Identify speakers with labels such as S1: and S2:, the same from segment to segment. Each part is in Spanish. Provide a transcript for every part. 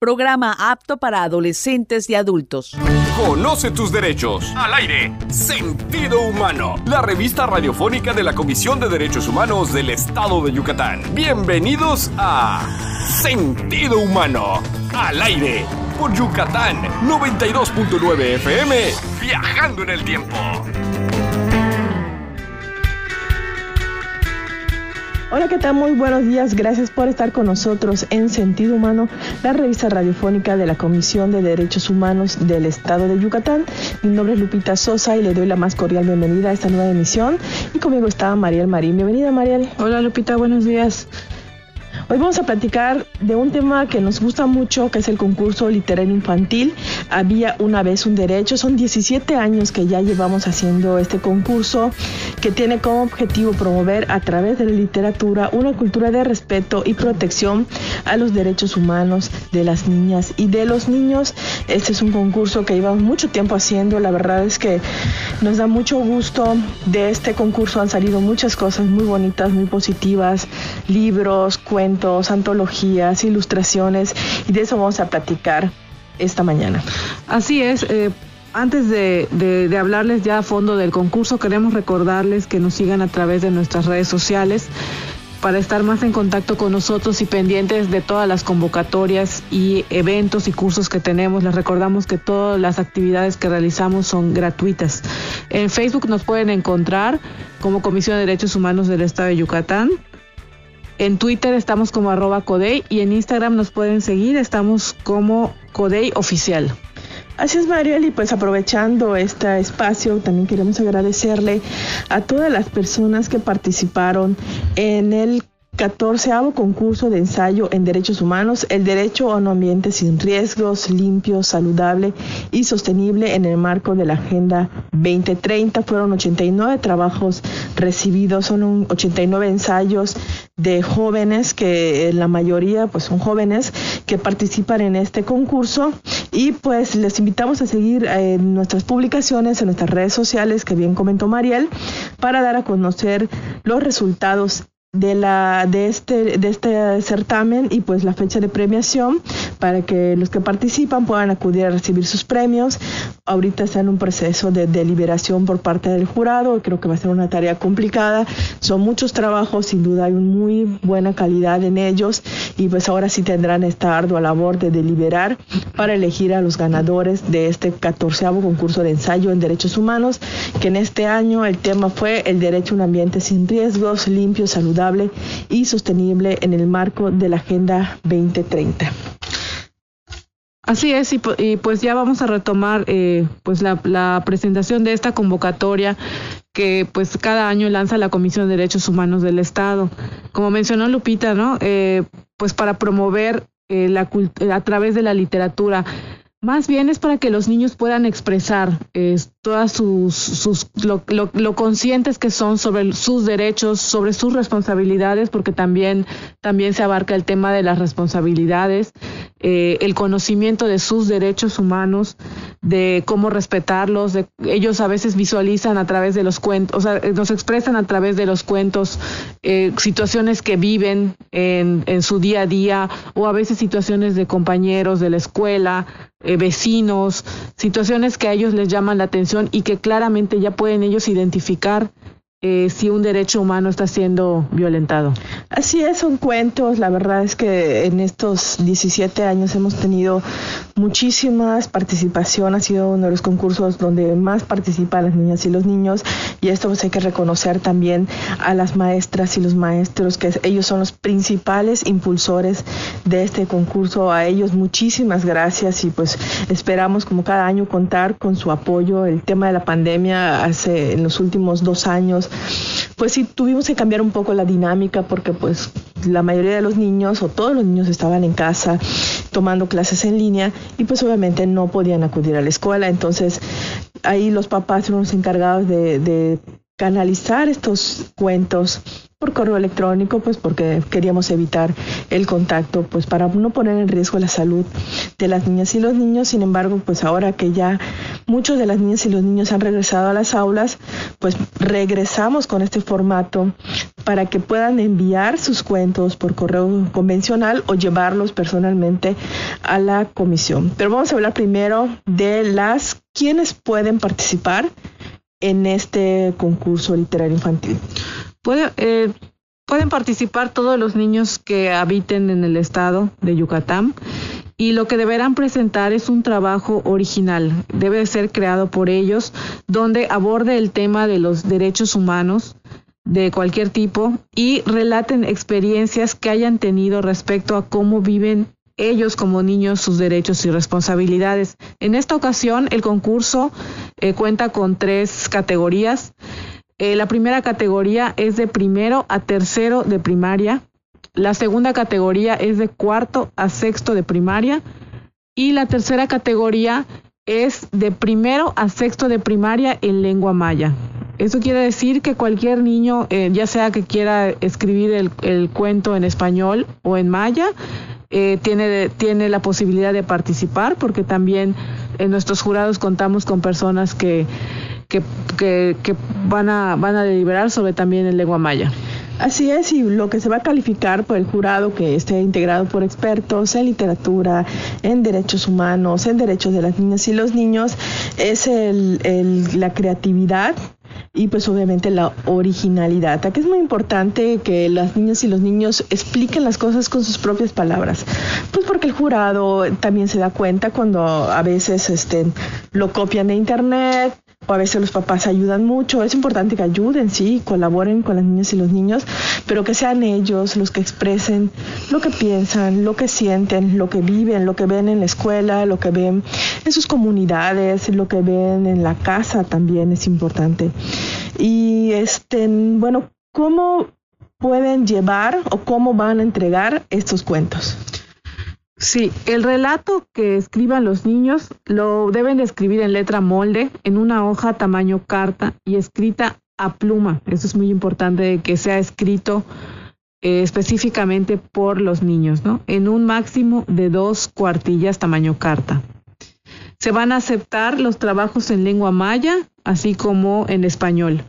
S1: Programa apto para adolescentes y adultos.
S2: Conoce tus derechos. Al aire. Sentido Humano. La revista radiofónica de la Comisión de Derechos Humanos del Estado de Yucatán. Bienvenidos a Sentido Humano. Al aire. Por Yucatán 92.9 FM. Viajando en el tiempo.
S3: Hola, ¿qué tal? Muy buenos días. Gracias por estar con nosotros en Sentido Humano, la revista radiofónica de la Comisión de Derechos Humanos del Estado de Yucatán. Mi nombre es Lupita Sosa y le doy la más cordial bienvenida a esta nueva emisión. Y conmigo está Mariel Marín. Bienvenida, Mariel.
S4: Hola, Lupita. Buenos días.
S3: Hoy vamos a platicar de un tema que nos gusta mucho, que es el concurso literario infantil. Había una vez un derecho, son 17 años que ya llevamos haciendo este concurso, que tiene como objetivo promover a través de la literatura una cultura de respeto y protección a los derechos humanos de las niñas y de los niños. Este es un concurso que llevamos mucho tiempo haciendo, la verdad es que nos da mucho gusto. De este concurso han salido muchas cosas muy bonitas, muy positivas, libros, cuentos antologías, ilustraciones y de eso vamos a platicar esta mañana.
S4: Así es. Eh, antes de, de, hablarles ya a fondo del concurso, queremos recordarles que nos sigan a través de nuestras redes sociales para estar más en contacto con nosotros y pendientes de todas las convocatorias y eventos y cursos que tenemos. Les recordamos que todas las actividades que realizamos son gratuitas. En Facebook nos pueden encontrar como Comisión de Derechos Humanos del Estado de Yucatán. En Twitter estamos como arroba Codey y en Instagram nos pueden seguir, estamos como Codey Oficial.
S3: Así es, Mariel, y pues aprovechando este espacio, también queremos agradecerle a todas las personas que participaron en el 14 concurso de ensayo en derechos humanos, el derecho a un ambiente sin riesgos, limpio, saludable y sostenible en el marco de la Agenda 2030. Fueron 89 trabajos recibidos, son 89 ensayos de jóvenes que la mayoría pues son jóvenes que participan en este concurso y pues les invitamos a seguir en eh, nuestras publicaciones en nuestras redes sociales que bien comentó Mariel para dar a conocer los resultados de la de este de este certamen y pues la fecha de premiación para que los que participan puedan acudir a recibir sus premios. Ahorita está en un proceso de deliberación por parte del jurado, creo que va a ser una tarea complicada. Son muchos trabajos, sin duda hay muy buena calidad en ellos y pues ahora sí tendrán esta ardua labor de deliberar para elegir a los ganadores de este catorceavo concurso de ensayo en derechos humanos, que en este año el tema fue el derecho a un ambiente sin riesgos, limpio, saludable y sostenible en el marco de la Agenda 2030.
S4: Así es, y, pues ya vamos a retomar eh, pues la, presentación de esta convocatoria que pues cada año lanza la Comisión de Derechos Humanos del Estado. Como mencionó Lupita, ¿no? Eh, pues para promover eh, la, a través de la literatura más bien es para que los niños puedan expresar eh, todas sus, sus lo, lo, conscientes que son sobre sus derechos, sobre sus responsabilidades, porque también, también se abarca el tema de las responsabilidades, eh, el conocimiento de sus derechos humanos, de cómo respetarlos, de, ellos a veces visualizan a través de los cuentos, o sea, nos expresan a través de los cuentos eh, situaciones que viven en, en su día a día o a veces situaciones de compañeros de la escuela eh, vecinos, situaciones que a ellos les llaman la atención y que claramente ya pueden ellos identificar eh, si un derecho humano está siendo violentado.
S3: Así es, son cuentos. La verdad es que en estos 17 años hemos tenido muchísimas participación. Ha sido uno de los concursos donde más participan las niñas y los niños. Y esto pues hay que reconocer también a las maestras y los maestros, que ellos son los principales impulsores de este concurso. A ellos muchísimas gracias y pues esperamos como cada año contar con su apoyo. El tema de la pandemia hace en los últimos dos años pues sí tuvimos que cambiar un poco la dinámica porque pues la mayoría de los niños o todos los niños estaban en casa tomando clases en línea y pues obviamente no podían acudir a la escuela. Entonces ahí los papás fueron los encargados de, de canalizar estos cuentos por correo electrónico, pues porque queríamos evitar el contacto, pues para no poner en riesgo la salud de las niñas y los niños. Sin embargo, pues ahora que ya muchos de las niñas y los niños han regresado a las aulas, pues regresamos con este formato para que puedan enviar sus cuentos por correo convencional o llevarlos personalmente a la comisión. Pero vamos a hablar primero de las quienes pueden participar en este concurso literario infantil.
S4: Eh, pueden participar todos los niños que habiten en el estado de Yucatán y lo que deberán presentar es un trabajo original. Debe ser creado por ellos donde aborde el tema de los derechos humanos de cualquier tipo y relaten experiencias que hayan tenido respecto a cómo viven ellos como niños sus derechos y responsabilidades. En esta ocasión, el concurso eh, cuenta con tres categorías. Eh, la primera categoría es de primero a tercero de primaria. La segunda categoría es de cuarto a sexto de primaria. Y la tercera categoría es de primero a sexto de primaria en lengua maya. Eso quiere decir que cualquier niño, eh, ya sea que quiera escribir el, el, cuento en español o en maya, eh, tiene, tiene la posibilidad de participar porque también en nuestros jurados contamos con personas que, que, que, van, a, van a deliberar sobre también en lengua maya.
S3: Así es, y lo que se va a calificar por el jurado que esté integrado por expertos en literatura, en derechos humanos, en derechos de las niñas y los niños, es el, el, la creatividad y pues obviamente la originalidad. Aquí es muy importante que las niñas y los niños expliquen las cosas con sus propias palabras. Pues porque el jurado también se da cuenta cuando a veces este, lo copian de internet, a veces los papás ayudan mucho. Es importante que ayuden, sí, colaboren con las niñas y los niños, pero que sean ellos los que expresen lo que piensan, lo que sienten, lo que viven, lo que ven en la escuela, lo que ven en sus comunidades, lo que ven en la casa también es importante. Y este, bueno, ¿cómo pueden llevar o cómo van a entregar estos cuentos?
S4: Sí, el relato que escriban los niños lo deben escribir en letra molde, en una hoja tamaño carta y escrita a pluma. Eso es muy importante que sea escrito eh, específicamente por los niños, ¿no? En un máximo de dos cuartillas tamaño carta. Se van a aceptar los trabajos en lengua maya, así como en español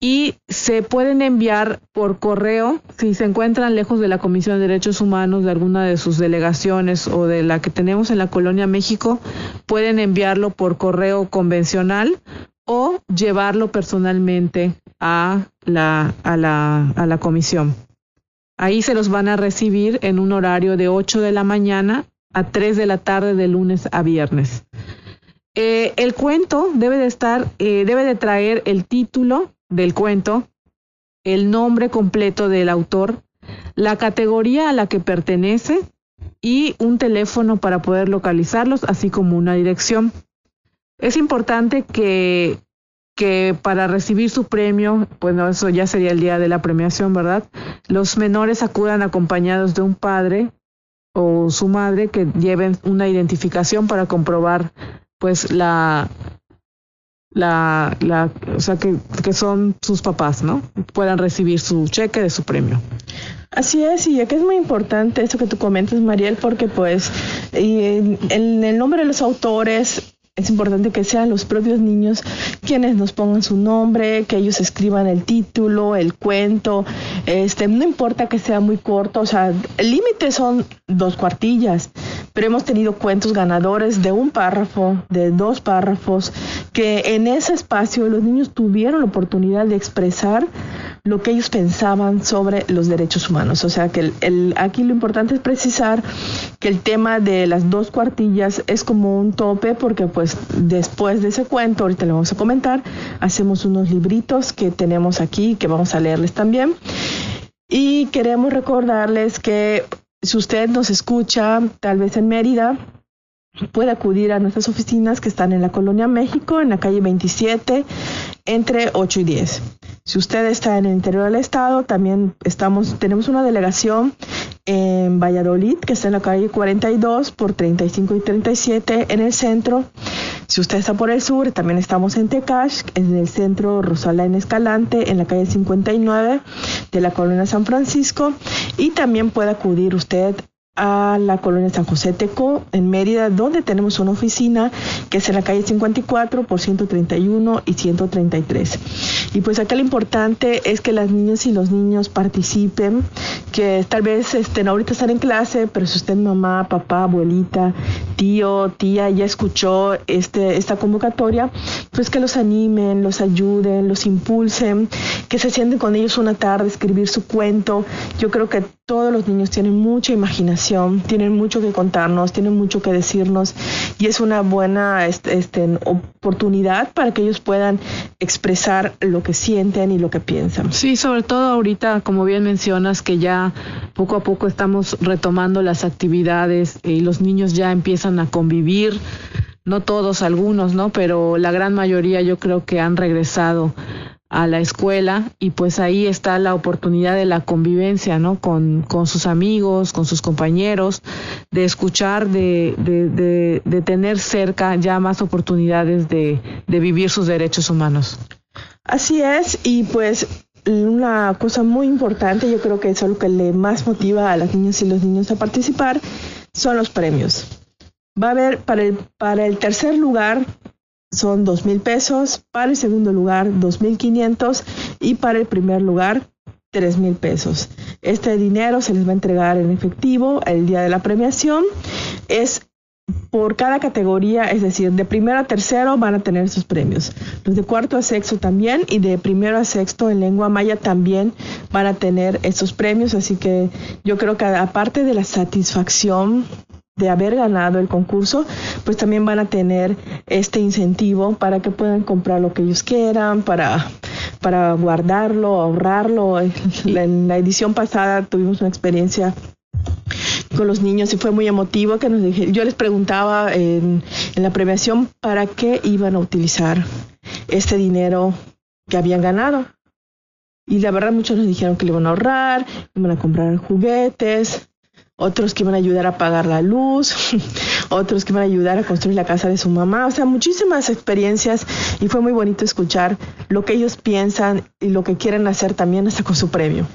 S4: y se pueden enviar por correo si se encuentran lejos de la Comisión de Derechos Humanos de alguna de sus delegaciones o de la que tenemos en la Colonia México, pueden enviarlo por correo convencional o llevarlo personalmente a la, a la, a la comisión. Ahí se los van a recibir en un horario de 8 de la mañana a 3 de la tarde de lunes a viernes. Eh, el cuento debe de estar, eh, debe de traer el título, del cuento, el nombre completo del autor, la categoría a la que pertenece y un teléfono para poder localizarlos, así como una dirección. Es importante que, que para recibir su premio, bueno, eso ya sería el día de la premiación, ¿verdad? Los menores acudan acompañados de un padre o su madre que lleven una identificación para comprobar pues la, la, la, o sea, que, que son sus papás, ¿no? Puedan recibir su cheque de su premio.
S3: Así es, y aquí es muy importante eso que tú comentas, Mariel, porque pues en, en el nombre de los autores es importante que sean los propios niños quienes nos pongan su nombre, que ellos escriban el título, el cuento, este, no importa que sea muy corto, o sea, el límite son dos cuartillas, pero hemos tenido cuentos ganadores de un párrafo, de dos párrafos, que en ese espacio los niños tuvieron la oportunidad de expresar lo que ellos pensaban sobre los derechos humanos. O sea que el, aquí lo importante es precisar que el tema de las dos cuartillas es como un tope porque pues después de ese cuento, ahorita le vamos a comentar, hacemos unos libritos que tenemos aquí que vamos a leerles también. Y queremos recordarles que si usted nos escucha, tal vez en Mérida, puede acudir a nuestras oficinas que están en la Colonia México, en la calle 27, entre 8 y 10. Si usted está en el interior del estado, también estamos, tenemos una delegación en Valladolid, que está en la calle 42 por 35 y 37 en el centro. Si usted está por el sur, también estamos en Tecash, en el centro Rosalén Escalante, en la calle 59 de la colonia San Francisco. Y también puede acudir usted a la colonia San José Teco en Mérida, donde tenemos una oficina que es en la calle 54 por 131 y 133. Y pues acá lo importante es que las niñas y los niños participen, que tal vez estén ahorita están en clase, pero si usted mamá, papá, abuelita, tío, tía ya escuchó este, esta convocatoria, pues que los animen, los ayuden, los impulsen, que se sienten con ellos una tarde, escribir su cuento. Yo creo que todos los niños tienen mucha imaginación, tienen mucho que contarnos, tienen mucho que decirnos y es una buena este, este, oportunidad para que ellos puedan expresar lo que sienten y lo que piensan.
S4: Sí, sobre todo ahorita, como bien mencionas, que ya poco a poco estamos retomando las actividades y los niños ya empiezan a convivir no todos, algunos, ¿no? Pero la gran mayoría yo creo que han regresado a la escuela y pues ahí está la oportunidad de la convivencia, ¿no? Con, con sus amigos, con sus compañeros, de escuchar, de, de, de, tener cerca ya más oportunidades de, de vivir sus derechos humanos.
S3: Así es, y pues una cosa muy importante, yo creo que es lo que le más motiva a las niñas y los niños a participar, son los premios. Va a haber para el, para el tercer lugar son dos mil pesos, para el segundo lugar dos mil quinientos y para el primer lugar tres mil pesos. Este dinero se les va a entregar en efectivo el día de la premiación. Es por cada categoría, es decir, de primero a tercero van a tener sus premios. Los de cuarto a sexto también y de primero a sexto en lengua maya también van a tener estos premios. Así que yo creo que aparte de la satisfacción de haber ganado el concurso, pues también van a tener este incentivo para que puedan comprar lo que ellos quieran, para, para guardarlo, ahorrarlo. En la edición pasada tuvimos una experiencia con los niños y fue muy emotivo que nos dije, yo les preguntaba en, en la premiación para qué iban a utilizar este dinero que habían ganado. Y la verdad muchos nos dijeron que le iban a ahorrar, iban a comprar juguetes, otros que iban a ayudar a pagar la luz, otros que iban a ayudar a construir la casa de su mamá, o sea, muchísimas experiencias y fue muy bonito escuchar lo que ellos piensan y lo que quieren hacer también hasta con su premio.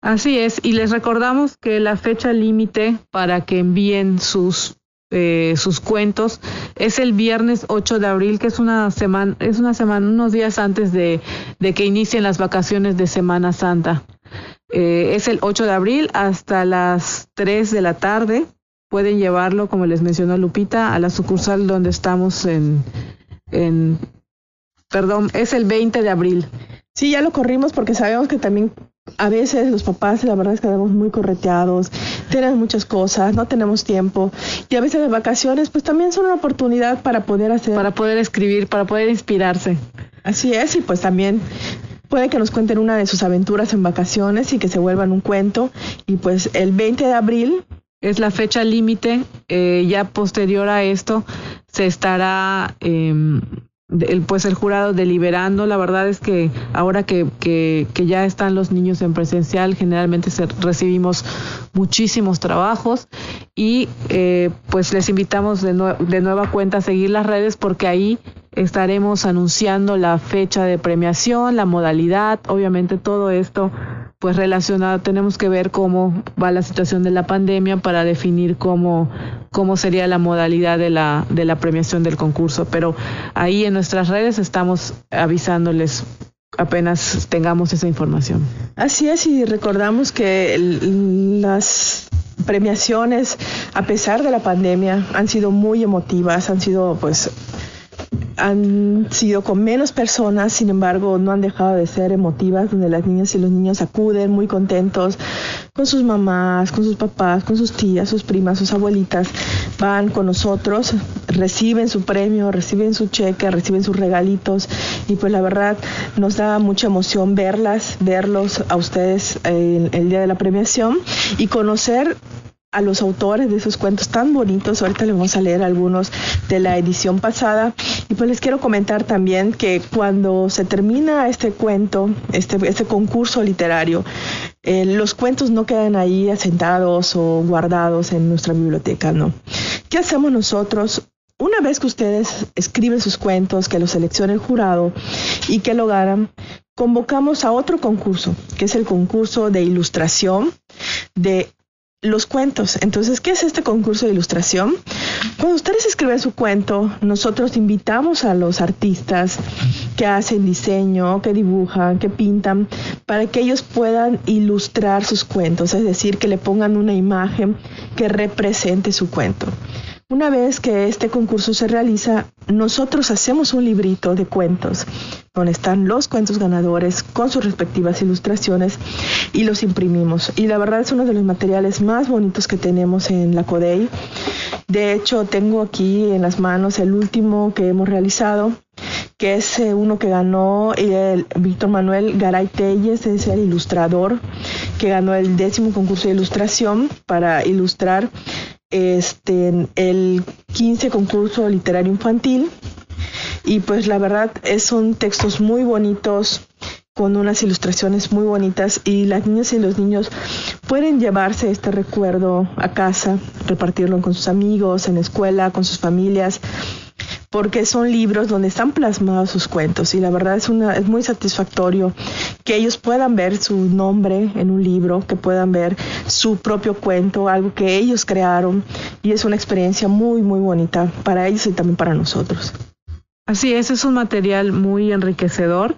S4: Así es, y les recordamos que la fecha límite para que envíen sus eh, sus cuentos es el viernes 8 de abril, que es una semana, es una semana, unos días antes de, de que inicien las vacaciones de Semana Santa. Eh, es el 8 de abril hasta las 3 de la tarde. Pueden llevarlo, como les mencionó Lupita, a la sucursal donde estamos en, en perdón, es el 20 de abril.
S3: Sí, ya lo corrimos porque sabemos que también a veces los papás, la verdad es que quedamos muy correteados, tienen muchas cosas, no tenemos tiempo. Y a veces las vacaciones, pues también son una oportunidad para poder hacer.
S4: Para poder escribir, para poder inspirarse.
S3: Así es, y pues también puede que nos cuenten una de sus aventuras en vacaciones y que se vuelvan un cuento. Y pues el 20 de abril
S4: es la fecha límite. Eh, ya posterior a esto se estará eh, el, pues el jurado deliberando. La verdad es que ahora que, que, que ya están los niños en presencial, generalmente se, recibimos muchísimos trabajos y eh, pues les invitamos de, de nueva cuenta a seguir las redes porque ahí estaremos anunciando la fecha de premiación, la modalidad, obviamente todo esto pues relacionado, tenemos que ver cómo va la situación de la pandemia para definir cómo, cómo sería la modalidad de la, de la premiación del concurso. Pero ahí en nuestras redes estamos avisándoles apenas tengamos esa información.
S3: Así es, y recordamos que las premiaciones, a pesar de la pandemia, han sido muy emotivas, han sido pues han sido con menos personas, sin embargo, no han dejado de ser emotivas, donde las niñas y los niños acuden muy contentos con sus mamás, con sus papás, con sus tías, sus primas, sus abuelitas, van con nosotros, reciben su premio, reciben su cheque, reciben sus regalitos. Y pues la verdad nos da mucha emoción verlas, verlos a ustedes el, el día de la premiación y conocer a los autores de esos cuentos tan bonitos. Ahorita les vamos a leer algunos de la edición pasada. Y pues les quiero comentar también que cuando se termina este cuento, este, este concurso literario, eh, los cuentos no quedan ahí asentados o guardados en nuestra biblioteca, ¿no? ¿Qué hacemos nosotros? Una vez que ustedes escriben sus cuentos, que los seleccione el jurado y que lo ganan, convocamos a otro concurso, que es el concurso de ilustración de los cuentos. Entonces, ¿qué es este concurso de ilustración? Cuando ustedes escriben su cuento, nosotros invitamos a los artistas que hacen diseño, que dibujan, que pintan, para que ellos puedan ilustrar sus cuentos, es decir, que le pongan una imagen que represente su cuento. Una vez que este concurso se realiza, nosotros hacemos un librito de cuentos donde están los cuentos ganadores con sus respectivas ilustraciones y los imprimimos. Y la verdad es uno de los materiales más bonitos que tenemos en la CODEI. De hecho, tengo aquí en las manos el último que hemos realizado, que es eh, uno que ganó el Víctor Manuel Garay Telles, es el ilustrador que ganó el décimo concurso de ilustración para ilustrar este, el 15 concurso literario infantil. Y pues la verdad es, son textos muy bonitos, con unas ilustraciones muy bonitas y las niñas y los niños pueden llevarse este recuerdo a casa, repartirlo con sus amigos, en la escuela, con sus familias porque son libros donde están plasmados sus cuentos y la verdad es, una, es muy satisfactorio que ellos puedan ver su nombre en un libro, que puedan ver su propio cuento, algo que ellos crearon y es una experiencia muy, muy bonita para ellos y también para nosotros.
S4: Así es, es un material muy enriquecedor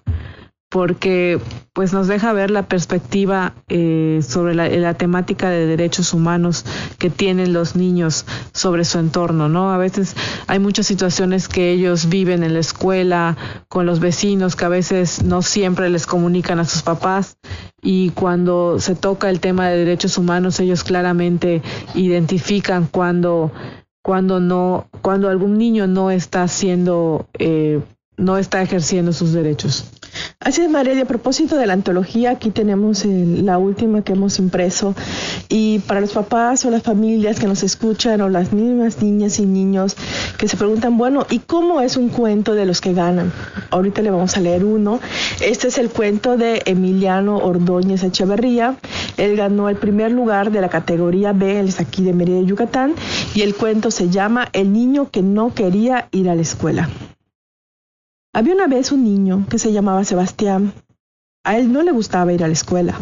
S4: porque pues nos deja ver la perspectiva eh, sobre la, temática de derechos humanos que tienen los niños sobre su entorno, ¿no? A veces hay muchas situaciones que ellos viven en la escuela, con los vecinos, que a veces no siempre les comunican a sus papás y cuando se toca el tema de derechos humanos ellos claramente identifican cuando cuando no cuando algún niño no está siendo eh, no está ejerciendo sus derechos.
S3: Así es, María, a propósito de la antología, aquí tenemos la última que hemos impreso. Y para los papás o las familias que nos escuchan, o las mismas niñas y niños que se preguntan, bueno, ¿y cómo es un cuento de los que ganan? Ahorita le vamos a leer uno. Este es el cuento de Emiliano Ordóñez Echeverría. Él ganó el primer lugar de la categoría B, él es aquí de Mérida, Yucatán, y el cuento se llama El niño que no quería ir a la escuela. Había una vez un niño que se llamaba Sebastián. A él no le gustaba ir a la escuela,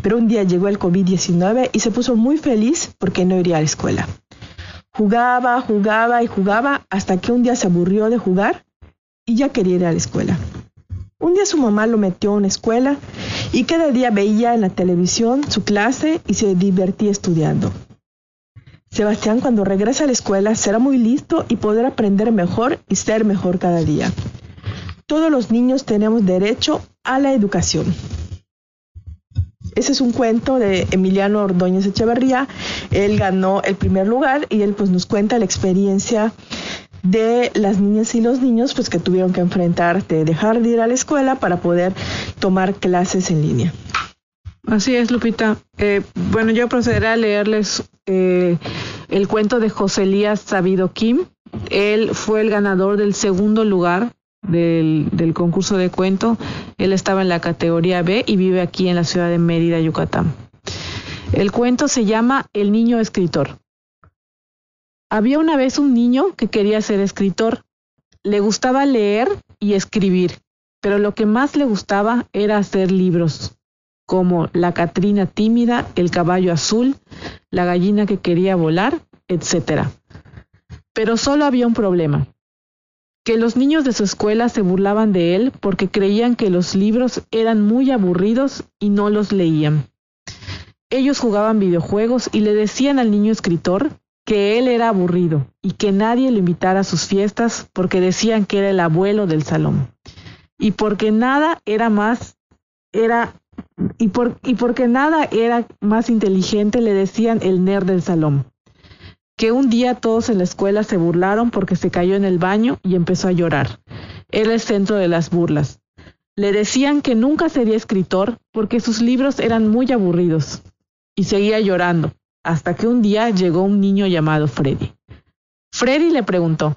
S3: pero un día llegó el COVID-19 y se puso muy feliz porque no iría a la escuela. Jugaba, jugaba y jugaba hasta que un día se aburrió de jugar y ya quería ir a la escuela. Un día su mamá lo metió a una escuela y cada día veía en la televisión su clase y se divertía estudiando. Sebastián cuando regresa a la escuela será muy listo y podrá aprender mejor y ser mejor cada día todos los niños tenemos derecho a la educación. Ese es un cuento de Emiliano Ordóñez Echeverría. Él ganó el primer lugar y él pues nos cuenta la experiencia de las niñas y los niños pues que tuvieron que enfrentar de dejar de ir a la escuela para poder tomar clases en línea.
S4: Así es, Lupita. Eh, bueno, yo procederé a leerles eh, el cuento de José Elías Sabido Kim. Él fue el ganador del segundo lugar del, concurso de cuento. Él estaba en la categoría B y vive aquí en la ciudad de Mérida, Yucatán. El cuento se llama El niño escritor. Había una vez un niño que quería ser escritor. Le gustaba leer y escribir, pero lo que más le gustaba era hacer libros, como La Catrina tímida, El caballo azul, La gallina que quería volar, etc. Pero solo había un problema que los niños de su escuela se burlaban de él porque creían que los libros eran muy aburridos y no los leían. Ellos jugaban videojuegos y le decían al niño escritor que él era aburrido y que nadie lo invitara a sus fiestas porque decían que era el abuelo del salón. Y porque nada era más era y, por, y porque nada era más inteligente le decían el nerd del salón que un día todos en la escuela se burlaron porque se cayó en el baño y empezó a llorar. Era el centro de las burlas. Le decían que nunca sería escritor porque sus libros eran muy aburridos. Y seguía llorando, hasta que un día llegó un niño llamado Freddy. Freddy le preguntó,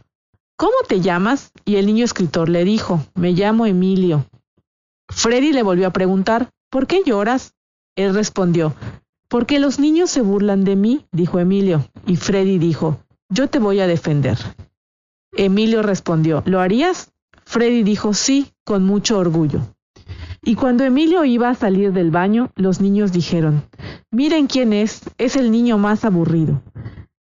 S4: ¿Cómo te llamas? Y el niño escritor le dijo, me llamo Emilio. Freddy le volvió a preguntar, ¿por qué lloras? Él respondió, porque los niños se burlan de mí, dijo Emilio, y Freddy dijo, yo te voy a defender. Emilio respondió, ¿lo harías? Freddy dijo sí, con mucho orgullo. Y cuando Emilio iba a salir del baño, los niños dijeron, miren quién es, es el niño más aburrido.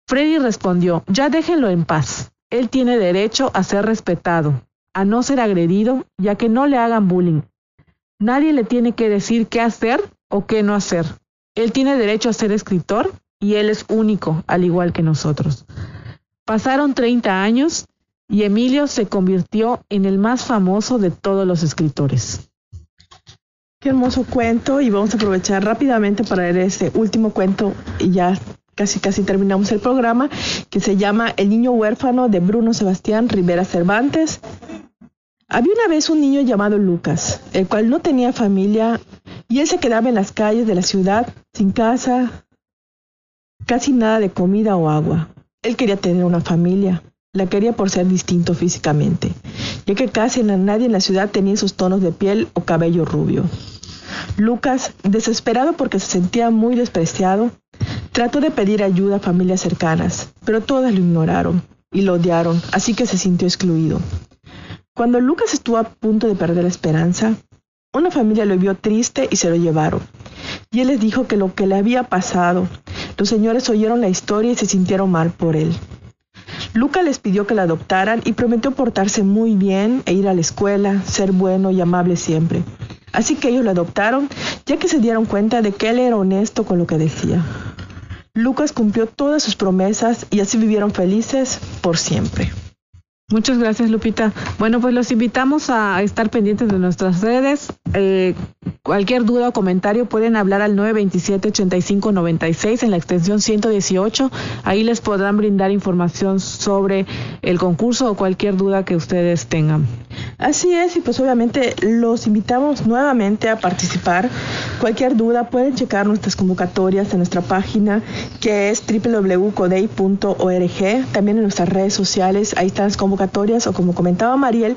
S4: Freddy respondió, ya déjenlo en paz. Él tiene derecho a ser respetado, a no ser agredido y a que no le hagan bullying. Nadie le tiene que decir qué hacer o qué no hacer. Él tiene derecho a ser escritor y él es único, al igual que nosotros. Pasaron 30 años y Emilio se convirtió en el más famoso de todos los escritores.
S3: Qué hermoso cuento y vamos a aprovechar rápidamente para leer este último cuento y ya casi casi terminamos el programa que se llama El niño huérfano de Bruno Sebastián Rivera Cervantes. Había una vez un niño llamado Lucas, el cual no tenía familia y él se quedaba en las calles de la ciudad sin casa, casi nada de comida o agua. Él quería tener una familia, la quería por ser distinto físicamente, ya que casi nadie en la ciudad tenía sus tonos de piel o cabello rubio. Lucas, desesperado porque se sentía muy despreciado, trató de pedir ayuda a familias cercanas, pero todas lo ignoraron y lo odiaron, así que se sintió excluido. Cuando Lucas estuvo a punto de perder la esperanza, una familia lo vio triste y se lo llevaron. Y él les dijo que lo que le había pasado, los señores oyeron la historia y se sintieron mal por él. Lucas les pidió que la adoptaran y prometió portarse muy bien e ir a la escuela, ser bueno y amable siempre. Así que ellos lo adoptaron, ya que se dieron cuenta de que él era honesto con lo que decía. Lucas cumplió todas sus promesas y así vivieron felices por siempre.
S4: Muchas gracias, Lupita. Bueno, pues los invitamos a estar pendientes de nuestras redes. Eh, cualquier duda o comentario pueden hablar al 927-8596 en la extensión 118. Ahí les podrán brindar información sobre el concurso o cualquier duda que ustedes tengan.
S3: Así es, y pues obviamente los invitamos nuevamente a participar. Cualquier duda pueden checar nuestras convocatorias en nuestra página que es www.codey.org. También en nuestras redes sociales, ahí están las convocatorias o como comentaba Mariel,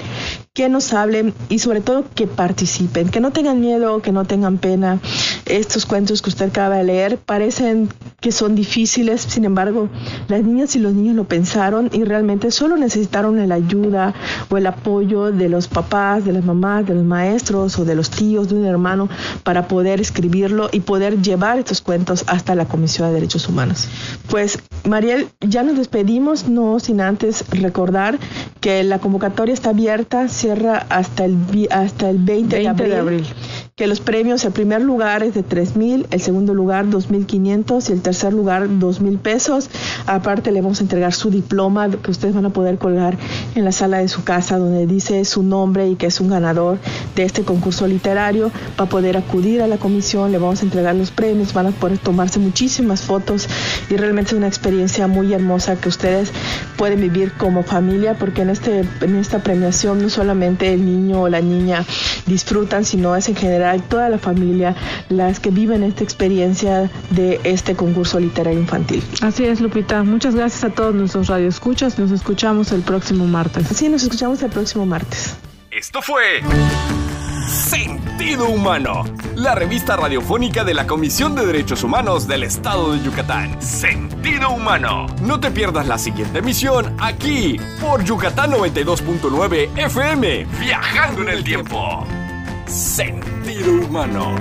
S3: que nos hablen y sobre todo que participen, que no tengan miedo, que no tengan pena. Estos cuentos que usted acaba de leer parecen que son difíciles, sin embargo, las niñas y los niños lo pensaron y realmente solo necesitaron la ayuda o el apoyo de los papás, de las mamás, de los maestros o de los tíos, de un hermano, para poder escribirlo y poder llevar estos cuentos hasta la Comisión de Derechos Humanos. Pues, Mariel, ya nos despedimos, no sin antes recordar que la convocatoria está abierta, cierra hasta el, hasta el 20, de abril que los premios, el primer lugar es de tres mil, el segundo lugar dos mil quinientos y el tercer lugar dos mil pesos. Aparte le vamos a entregar su diploma que ustedes van a poder colgar en la sala de su casa donde dice su nombre y que es un ganador de este concurso literario. Va a poder acudir a la comisión, le vamos a entregar los premios, van a poder tomarse muchísimas fotos y realmente es una experiencia muy hermosa que ustedes pueden vivir como familia porque en, este, en esta premiación no solamente el niño o la niña disfrutan, sino es en general toda la familia las que viven esta experiencia de este concurso literario infantil.
S4: Así es, Lupita. Muchas gracias a todos nuestros radioescuchas. Nos escuchamos el próximo martes.
S3: Sí, nos escuchamos el próximo martes.
S2: Esto fue Sentido Humano, la revista radiofónica de la Comisión de Derechos Humanos del Estado de Yucatán. Sentido Humano. No te pierdas la siguiente emisión aquí por Yucatán 92.9 FM, viajando en el tiempo. Sentido humano.